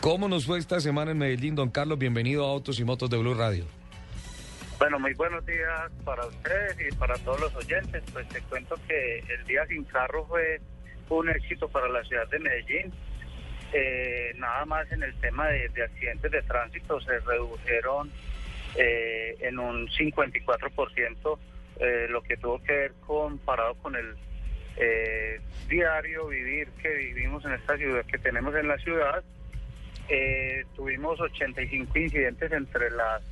¿Cómo nos fue esta semana en Medellín, don Carlos? Bienvenido a Autos y Motos de Blue Radio. Bueno, muy buenos días para ustedes y para todos los oyentes. Pues te cuento que el día sin carro fue un éxito para la ciudad de Medellín. Eh, nada más en el tema de, de accidentes de tránsito se redujeron eh, en un 54% eh, lo que tuvo que ver comparado con el eh, diario vivir que vivimos en esta ciudad, que tenemos en la ciudad. Eh, tuvimos 85 incidentes entre las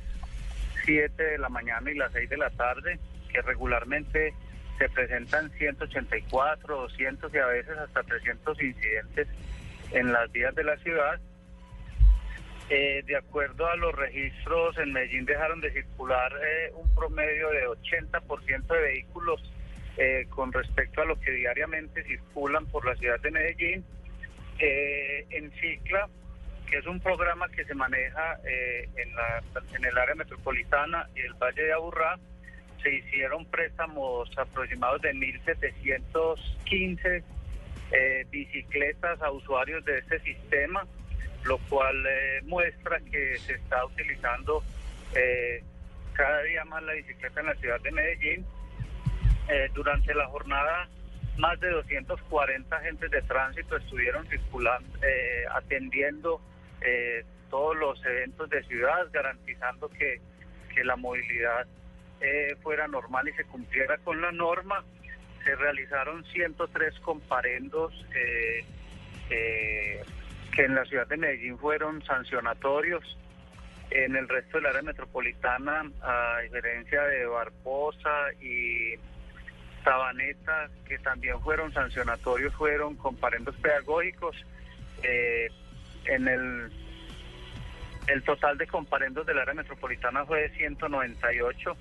7 de la mañana y las 6 de la tarde, que regularmente se presentan 184, 200 y a veces hasta 300 incidentes en las vías de la ciudad. Eh, de acuerdo a los registros, en Medellín dejaron de circular eh, un promedio de 80% de vehículos eh, con respecto a lo que diariamente circulan por la ciudad de Medellín. En Cicla, que es un programa que se maneja eh, en, la, en el área metropolitana y el Valle de Aburrá, se hicieron préstamos aproximados de 1.715 eh, bicicletas a usuarios de este sistema lo cual eh, muestra que se está utilizando eh, cada día más la bicicleta en la ciudad de Medellín. Durante la jornada, más de 240 agentes de tránsito estuvieron circulando, atendiendo eh, todos los eventos de ciudad, garantizando que, que la movilidad eh, fuera normal y se cumpliera con la norma. Se realizaron 103 comparendos. Eh, que en la ciudad de Medellín fueron sancionatorios. En el resto del área metropolitana, a diferencia de Barbosa y Sabaneta, que también fueron sancionatorios, fueron comparendos pedagógicos. En el, el total de comparendos del área metropolitana fue de 198.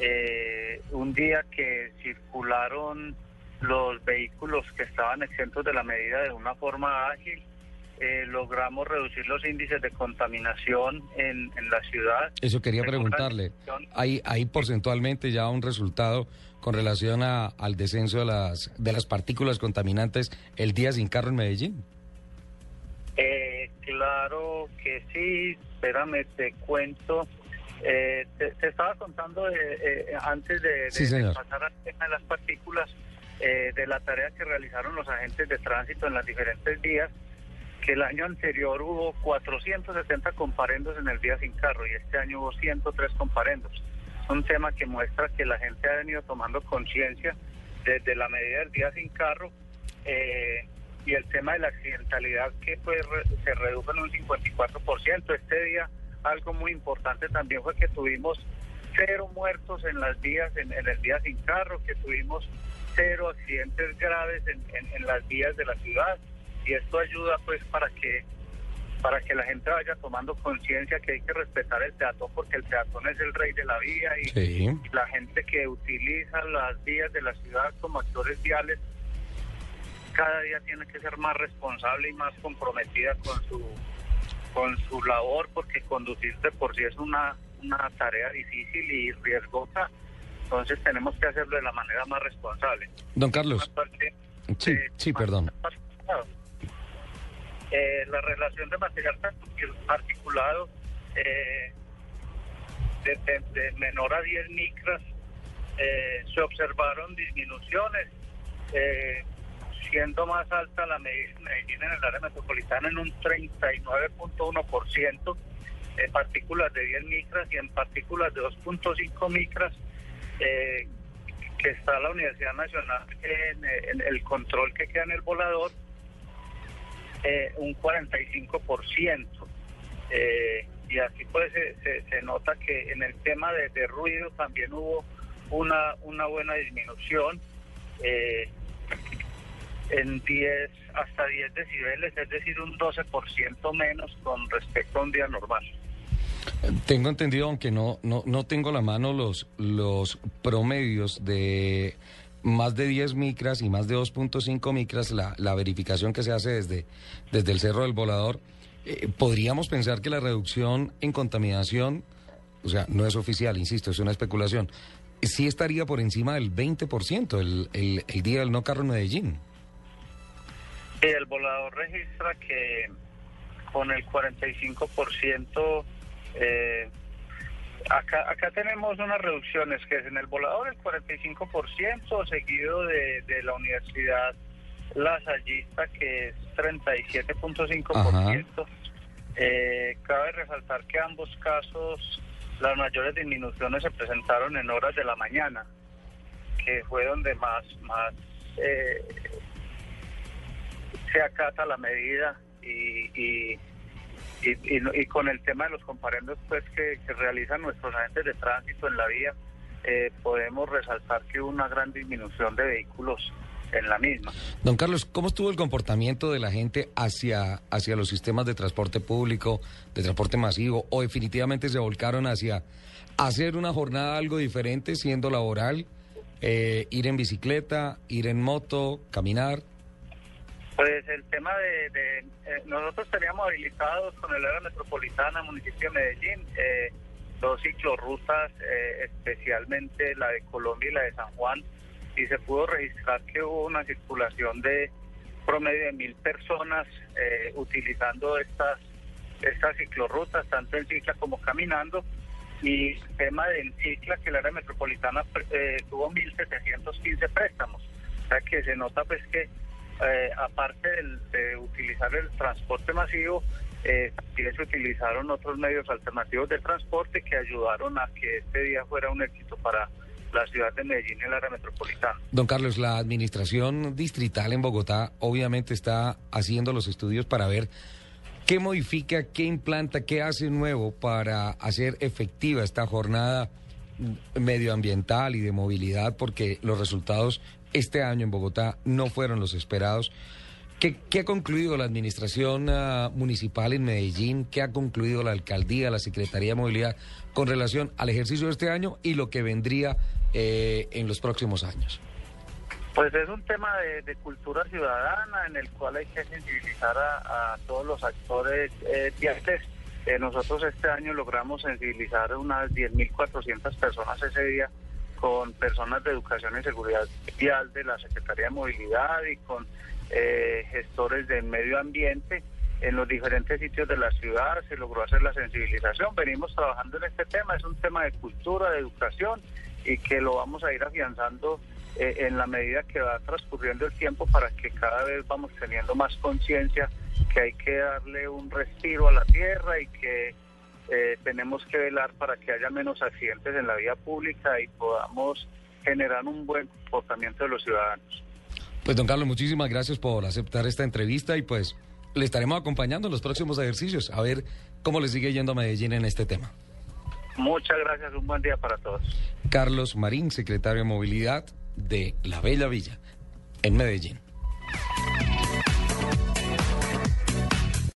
Eh, un día que circularon los vehículos que estaban exentos de la medida de una forma ágil eh, logramos reducir los índices de contaminación en, en la ciudad. Eso quería preguntarle. ¿Hay, hay porcentualmente ya un resultado con relación a- al descenso de las, de las partículas contaminantes el día sin carro en Medellín? Claro que sí, espérame, te cuento. Eh, te, te estaba contando eh, eh, antes de, de- Sí, de señor. pasar al tema de las partículas, eh, de la tarea que realizaron los agentes de tránsito en las diferentes vías, que el año anterior hubo 470 comparendos en el día sin carro y este año hubo 103 comparendos. Es un tema que muestra que la gente ha venido tomando conciencia desde la medida del día sin carro eh, y el tema de la accidentalidad que pues se redujo en un 54%. Este día algo muy importante también fue que tuvimos cero muertos en las vías, en, en el día sin carro, que tuvimos cero accidentes graves en, en- en las vías de la ciudad y esto ayuda pues para que para que la gente vaya tomando conciencia que hay que respetar el peatón porque el peatón es el rey de la vía y, Sí. y la gente que utiliza las vías de la ciudad como actores viales cada día tiene que ser más responsable y más comprometida con su con su labor porque conducir de por sí es una una tarea difícil y riesgosa entonces tenemos que hacerlo de la manera más responsable Don Carlos. Sí, eh, sí, perdón. eh, la relación de material articulado eh, de, de- de menor a 10 micras eh, se observaron disminuciones, eh, siendo más alta la Medellín en el área metropolitana en un 39.1%, en partículas de 10 micras y en partículas de 2.5 micras, eh, que está la Universidad Nacional en, el control que queda en el volador, eh, un 45%. Eh, y así pues se, nota que en el tema de, de ruido también hubo una, una buena disminución. Eh, en 10 hasta 10 decibeles, es decir, un 12% menos con respecto a un día normal. Tengo entendido, aunque no, no, no tengo la mano los, los promedios de más de 10 micras y más de 2.5 micras, la, la, verificación que se hace desde, desde el Cerro del Volador, eh, podríamos pensar que la reducción en contaminación, o sea, no es oficial, insisto, es una especulación, sí estaría por encima del 20% el, el, el día del no carro en Medellín. El volador registra que con el 45%, eh, acá, acá tenemos unas reducciones, que es en el volador el 45%, seguido de, de la Universidad Lasallista, que es 37.5%. Eh, cabe resaltar que ambos casos, las mayores disminuciones se presentaron en horas de la mañana, que fue donde más, más eh, se acata la medida y, y, y, con el tema de los comparendos pues que, realizan nuestros agentes de tránsito en la vía, eh, podemos resaltar que hubo una gran disminución de vehículos en la misma. Don Carlos, ¿cómo estuvo el comportamiento de la gente hacia, hacia los sistemas de transporte público, de transporte masivo, o definitivamente se volcaron hacia hacer una jornada algo diferente, siendo laboral, eh, ir en bicicleta, ir en moto, caminar? Pues el tema de, eh, nosotros teníamos habilitados con el área metropolitana, municipio de Medellín, eh, dos ciclorrutas, especialmente la de Colombia y la de San Juan, y se pudo registrar que hubo una circulación de promedio de mil personas eh, utilizando estas estas ciclorrutas, tanto en cicla como caminando. Y el tema de cicla, que el área metropolitana eh, tuvo 1.715 préstamos. O sea que se nota pues que eh, aparte de utilizar el transporte masivo, eh, también se utilizaron otros medios alternativos de transporte que ayudaron a que este día fuera un éxito para la ciudad de Medellín y el área metropolitana. Don Carlos, la administración distrital en Bogotá obviamente está haciendo los estudios para ver qué modifica, qué implanta, qué hace nuevo para hacer efectiva esta jornada medioambiental y de movilidad, porque los resultados este año en Bogotá no fueron los esperados. ¿Qué, ha concluido la administración ah, municipal en Medellín? ¿Qué ha concluido la alcaldía, la Secretaría de Movilidad con relación al ejercicio de este año y lo que vendría eh, en los próximos años? Pues es un tema de, cultura ciudadana en el cual hay que sensibilizar a, todos los actores eh, viales. Eh, nosotros este año logramos sensibilizar unas 10.400 personas ese día con personas de educación y seguridad vial de la Secretaría de Movilidad y con eh, gestores del medio ambiente en los diferentes sitios de la ciudad, se logró hacer la sensibilización. Venimos trabajando en este tema, es un tema de cultura, de educación y que lo vamos a ir afianzando eh, en la medida que va transcurriendo el tiempo para que cada vez vamos teniendo más conciencia que hay que darle un respiro a la tierra y que eh, tenemos que velar para que haya menos accidentes en la vía pública y podamos generar un buen comportamiento de los ciudadanos. Pues don Carlos, muchísimas gracias por aceptar esta entrevista y pues le estaremos acompañando en los próximos ejercicios a ver cómo le sigue yendo a Medellín en este tema. Muchas gracias, un buen día para todos. Carlos Marín, secretario de Movilidad de La Bella Villa, en Medellín.